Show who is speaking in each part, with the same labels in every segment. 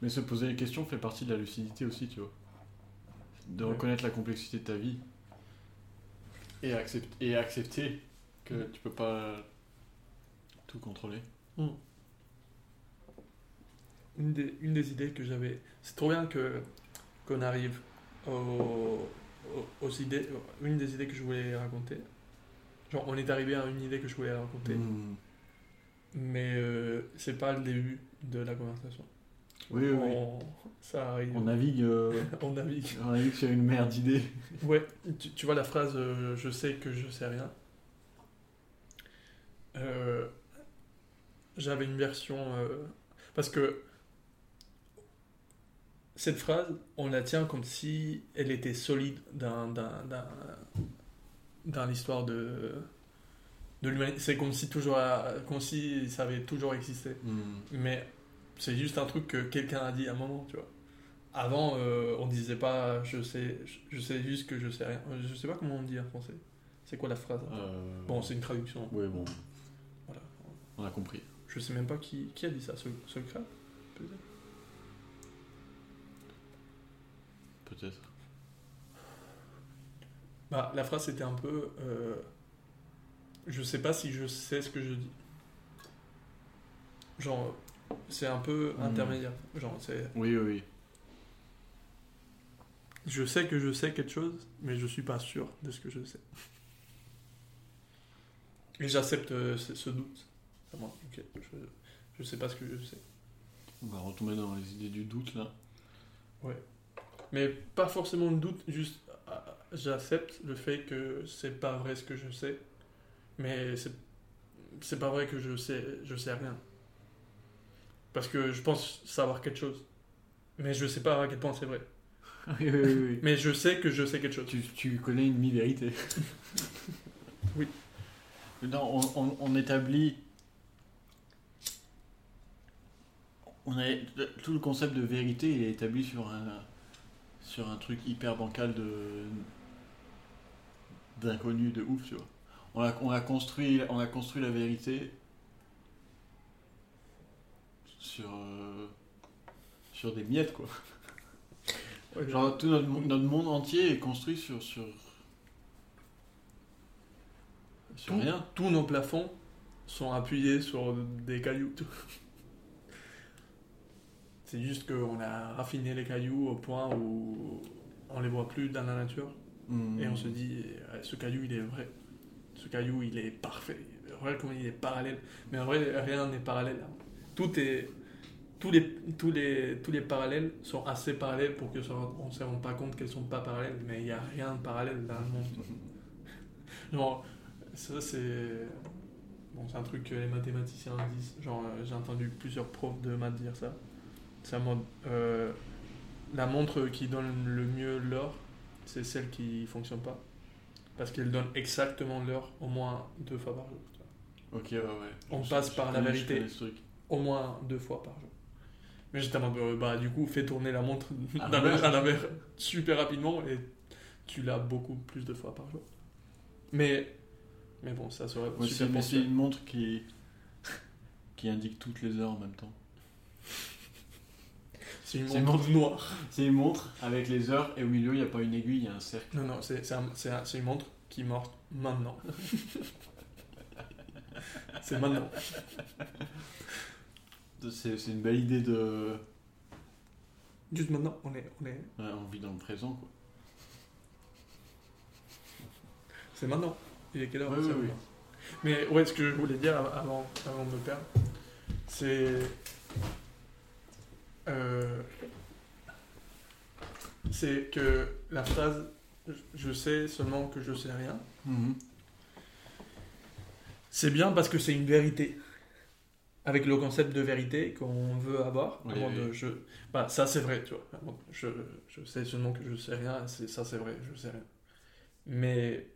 Speaker 1: Mais se poser les questions fait partie de la lucidité aussi, tu vois. De
Speaker 2: Ouais.
Speaker 1: reconnaître la complexité de ta vie et, accept- et accepter que
Speaker 2: Mm.
Speaker 1: tu peux pas tout contrôler.
Speaker 2: Une des, une des idées que j'avais. C'est trop bien que qu'on arrive aux idées. Une des idées que je voulais raconter. Genre, on est arrivé à une idée que je voulais raconter.
Speaker 1: Mm.
Speaker 2: Mais euh, c'est pas le début de la conversation.
Speaker 1: Oui, oui, oui.
Speaker 2: On- Ça arrive.
Speaker 1: On navigue, euh,
Speaker 2: On navigue.
Speaker 1: on navigue sur une mer d'idées.
Speaker 2: Ouais, tu, tu vois la phrase euh, Je sais que je sais rien. Euh, J'avais une version. parce que cette phrase, on la tient comme si elle était solide dans, dans, dans, dans l'histoire de, de l'humanité. C'est comme si, toujours, comme si ça avait toujours existé.
Speaker 1: Mm.
Speaker 2: Mais c'est juste un truc que quelqu'un a dit à un moment, tu vois. Avant, euh, on disait pas je sais, je sais juste que je sais rien. Euh, Je sais pas comment on dit en français. C'est quoi la phrase
Speaker 1: Euh,
Speaker 2: Bon, c'est une traduction.
Speaker 1: Oui, bon,
Speaker 2: Voilà.
Speaker 1: on a compris.
Speaker 2: Je sais même pas qui, qui a dit ça. Ce crâne Peut-être.
Speaker 1: Peut-être.
Speaker 2: Bah, la phrase c'était un peu. euh, je sais pas si je sais ce que je dis. Genre, c'est un peu
Speaker 1: Hmm.
Speaker 2: intermédiaire. Genre, c'est.
Speaker 1: Oui, oui, oui.
Speaker 2: Je sais que je sais quelque chose, mais je suis pas sûr de ce que je sais. Et j'accepte euh, ce, ce doute. Ah, je, je sais pas ce que je sais.
Speaker 1: On va retomber dans les idées du doute là.
Speaker 2: Mais pas forcément le doute, juste ah, j'accepte le fait que c'est pas vrai ce que je sais, mais c'est c'est pas vrai que je sais je sais rien. Parce que je pense savoir quelque chose, mais je sais pas à quel point c'est vrai.
Speaker 1: oui, oui, oui. oui.
Speaker 2: Mais je sais que je sais quelque chose.
Speaker 1: Tu, tu connais une mi-vérité.
Speaker 2: Oui.
Speaker 1: Non, on, on- on établit. On a, tout le concept de vérité il est établi sur un, sur un truc hyper bancal de d'inconnu de ouf, tu vois. On a, on a construit, on a construit la vérité sur, euh, sur des miettes, quoi.
Speaker 2: Ouais,
Speaker 1: Genre, tout notre, mo- notre monde entier est construit sur. sur, sur
Speaker 2: Tout-
Speaker 1: rien.
Speaker 2: tous nos plafonds sont appuyés sur des cailloux. C'est juste qu'on a raffiné les cailloux au point où on les voit plus dans la nature. Et on se dit, euh, ce caillou, il est vrai. Ce caillou, il est parfait. Regarde comment il est parallèle. Mais en vrai, rien n'est parallèle. Tout est... Tous les, tous, les, tous les parallèles sont assez parallèles pour que ça- on ne se rende pas compte qu'elles sont pas parallèles, mais il n'y a rien de parallèle dans le monde. Genre, ça c'est. Bon, c'est un truc que les mathématiciens disent. Genre, euh, j'ai entendu plusieurs profs de maths dire ça. C'est un mode. euh, la montre qui donne le mieux l'heure, c'est celle qui fonctionne pas. Parce qu'elle donne exactement l'heure au moins deux fois par jour.
Speaker 1: Ok, ouais, ouais.
Speaker 2: On
Speaker 1: Je-
Speaker 2: passe par la vérité. Au moins deux fois par jour. Mais j'étais en mode, euh, bah du coup, fais tourner la montre
Speaker 1: À
Speaker 2: d'un
Speaker 1: l'envers.
Speaker 2: à l'envers super rapidement et tu l'as beaucoup plus de fois par jour. Mais, mais bon, ça serait
Speaker 1: Ouais,
Speaker 2: super
Speaker 1: c'est, mais c'est une montre qui, qui indique toutes les heures en même temps.
Speaker 2: C'est une montre noire.
Speaker 1: C'est une montre avec les heures et au milieu il n'y a pas une aiguille, il y a un cercle.
Speaker 2: Non, non, c'est un- un- une montre qui morte maintenant. c'est maintenant.
Speaker 1: C'est, une belle idée de.
Speaker 2: Juste maintenant, on est, on est,
Speaker 1: Ouais, on vit dans le présent quoi.
Speaker 2: c'est maintenant. Il est quelle heure?
Speaker 1: Ouais, oui.
Speaker 2: Mais ouais, ce que je voulais dire av- avant, avant de me perdre, c'est. euh, c'est que la phrase je sais seulement que je sais rien, c'est bien parce que c'est une vérité. Avec le concept de vérité qu'on veut avoir,
Speaker 1: Oui,
Speaker 2: avant
Speaker 1: oui.
Speaker 2: de je, bah ça c'est vrai, tu vois. Je, je sais seulement que je sais rien, c'est ça c'est vrai, je sais rien. Mais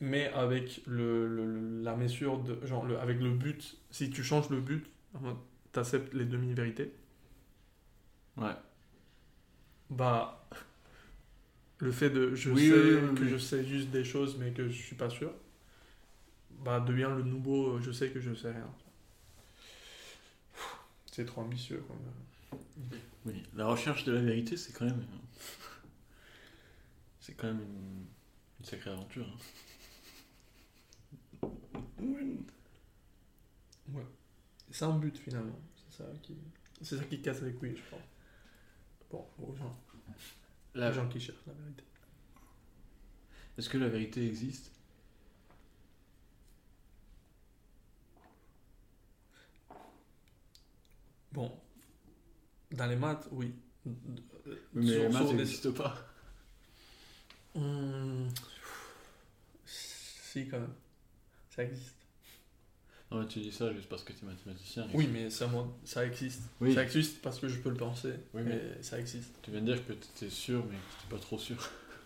Speaker 2: mais avec le, le- la mesure de genre le, avec le but, si tu changes le but, tu acceptes les demi-vérités.
Speaker 1: Ouais.
Speaker 2: Bah le fait de je
Speaker 1: Oui,
Speaker 2: sais que je sais juste des choses mais que je suis pas sûr, bah devient le nouveau je sais que je sais rien. C'est trop ambitieux quand même.
Speaker 1: Oui, la recherche de la vérité, c'est quand même. C'est quand même une, sacrée aventure.
Speaker 2: Hein. Ouais. C'est un but finalement. C'est ça qui. C'est ça qui casse les couilles, je crois. Bon, aux gens. La... gens qui cherchent la vérité.
Speaker 1: Est-ce que la vérité existe?
Speaker 2: Bon, dans les maths, oui.
Speaker 1: Mais les maths n'existent pas.
Speaker 2: Hum, si, quand même. Ça existe.
Speaker 1: Non, mais tu dis ça juste parce que tu es mathématicien.
Speaker 2: Oui, mais ça, moi, ça existe. Ça existe parce que je peux le penser. Oui, mais, ça existe.
Speaker 1: Tu viens de dire que tu étais sûr, mais que tu pas trop sûr.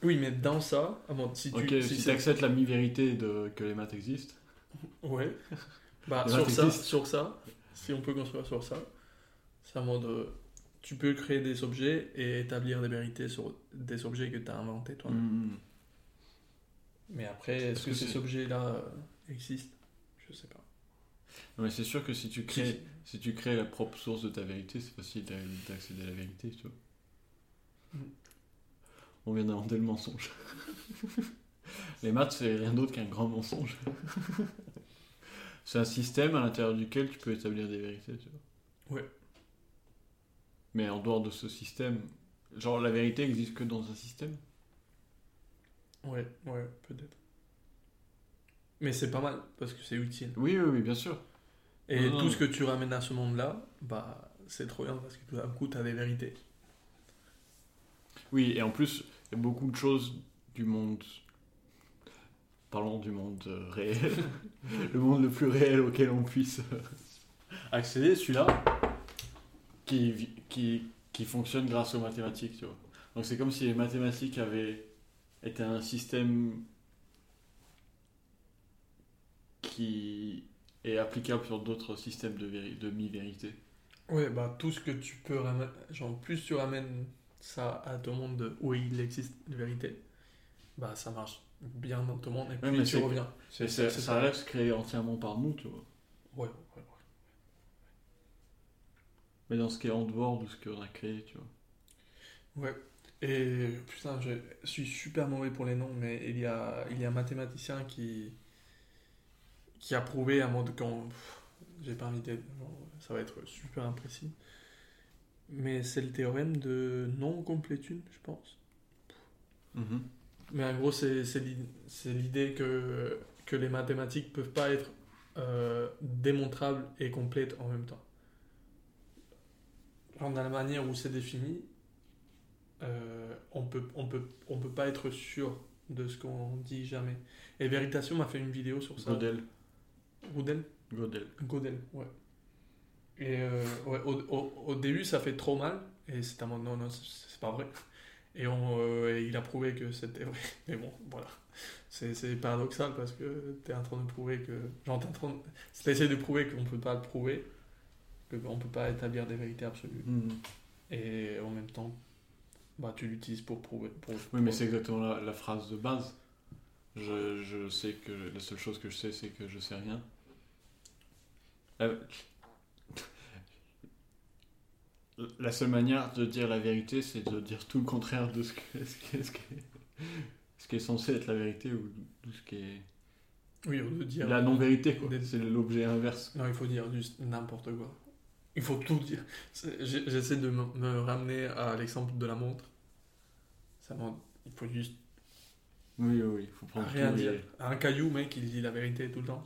Speaker 2: Oui, mais dans ça, si
Speaker 1: tu si, tu acceptes la mi-vérité de que les maths existent.
Speaker 2: Ouais. Bah, sur ça, sur ça, si on peut construire sur ça, c'est un mode. Euh, tu peux créer des objets et établir des vérités sur des objets que tu as inventés toi. Mm, mm. Mais après, est-ce que, ces objets-là euh, existent? Je sais pas.
Speaker 1: Non, mais c'est sûr que si tu crées, si tu crées la propre source de ta vérité, c'est facile d'accéder à la vérité, tu vois. Mm. On vient d'inventer le mensonge. Les maths, c'est rien d'autre qu'un grand mensonge. c'est un système à l'intérieur duquel tu peux établir des vérités, tu vois.
Speaker 2: Ouais.
Speaker 1: Mais en dehors de ce système, genre la vérité existe que dans un système?
Speaker 2: Ouais, ouais, peut-être. Mais c'est pas mal, parce que c'est utile.
Speaker 1: Oui, oui, oui, bien sûr.
Speaker 2: Et tout ce que tu ramènes à ce monde-là, bah, c'est trop bien, parce que tout d'un coup, tu as des vérités.
Speaker 1: Oui, et en plus, il y a beaucoup de choses du monde. Parlons du monde euh, réel. le monde le plus réel auquel on puisse euh, accéder, celui-là, qui, qui, qui fonctionne grâce aux mathématiques, tu vois. Donc c'est comme si les mathématiques avaient été un système qui est applicable sur d'autres systèmes de, de mi-vérité.
Speaker 2: Ouais, bah tout ce que tu peux ramener, genre plus tu ramènes ça à le monde où il existe une vérité, bah ça marche bien dans le monde et puis tu reviens.
Speaker 1: ça reste créé entièrement par nous, tu vois.
Speaker 2: Ouais, ouais.
Speaker 1: Mais dans ce qui est en dehors de ce qu'on a créé, tu vois.
Speaker 2: Ouais. Et putain, je suis super mauvais pour les noms, mais il y a, il y a un mathématicien qui, qui a prouvé à mode quand. J'ai pas envie d'être. Ça va être super imprécis. Mais c'est le théorème de non-complétude, je pense. Mhm. Mais en gros, c'est l'idée que, que les mathématiques peuvent pas être euh, démontrables et complètes en même temps. Dans la manière où c'est défini, euh, on peut, on peut, on peut pas être sûr de ce qu'on dit jamais. Et Veritation m'a fait une vidéo sur ça.
Speaker 1: Godel.
Speaker 2: Godel?
Speaker 1: Godel.
Speaker 2: Godel, ouais. Et euh, ouais, au, au, au, début, ça fait trop mal. Et c'est un mode, non, non, c'est pas vrai. Et, on, euh, il a prouvé que c'était vrai. Mais bon, voilà. C'est paradoxal parce que tu es en train de prouver que. Genre, t'es de... de prouver qu'on peut pas le prouver, qu'on peut pas établir des vérités absolues. Mm. Et en même temps, bah, tu l'utilises pour prouver. Pour,
Speaker 1: oui, mais c'est exactement la, la, phrase de base. Je, je, sais que la seule chose que je sais, c'est que je sais rien. Euh, la seule manière de dire la vérité, c'est de dire tout le contraire de ce, que, ce, ce, ce qui est censé être la vérité ou tout ce qui est.
Speaker 2: Oui, on dire.
Speaker 1: La non-vérité, quoi. C'est l'objet inverse.
Speaker 2: Non, il faut dire juste n'importe quoi. Il faut tout dire. J'essaie de me ramener à l'exemple de la montre. Ça il faut juste.
Speaker 1: Oui, oui, il faut prendre
Speaker 2: rien dire. Un caillou, mec, il dit la vérité tout le temps.